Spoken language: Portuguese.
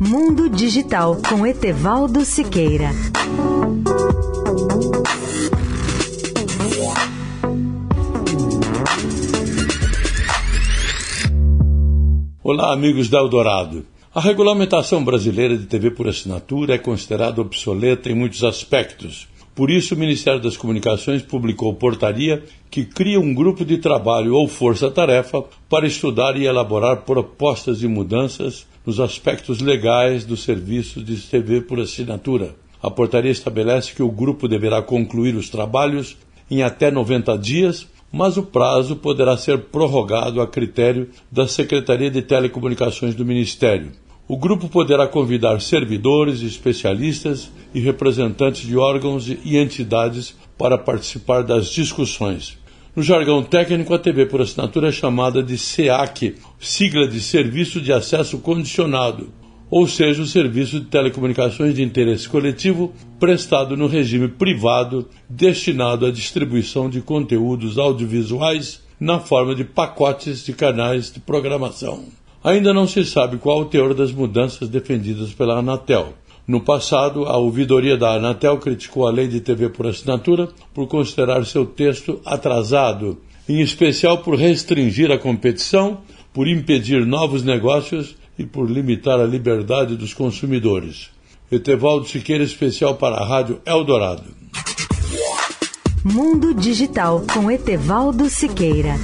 Mundo Digital com Etevaldo Siqueira. Olá, amigos da Eldorado. A regulamentação brasileira de TV por assinatura é considerada obsoleta em muitos aspectos. Por isso, o Ministério das Comunicações publicou portaria que cria um grupo de trabalho ou força-tarefa para estudar e elaborar propostas de mudanças nos aspectos legais do serviço de TV por assinatura. A portaria estabelece que o grupo deverá concluir os trabalhos em até 90 dias, mas o prazo poderá ser prorrogado a critério da Secretaria de Telecomunicações do Ministério. O grupo poderá convidar servidores, especialistas e representantes de órgãos e entidades para participar das discussões. No jargão técnico, a TV por assinatura é chamada de SEAC, sigla de Serviço de Acesso Condicionado, ou seja, o serviço de telecomunicações de interesse coletivo prestado no regime privado destinado à distribuição de conteúdos audiovisuais na forma de pacotes de canais de programação. Ainda não se sabe qual o teor das mudanças defendidas pela Anatel. No passado, a ouvidoria da Anatel criticou a lei de TV por assinatura por considerar seu texto atrasado, em especial por restringir a competição, por impedir novos negócios e por limitar a liberdade dos consumidores. Etevaldo Siqueira, especial para a Rádio Eldorado. Mundo Digital com Etevaldo Siqueira.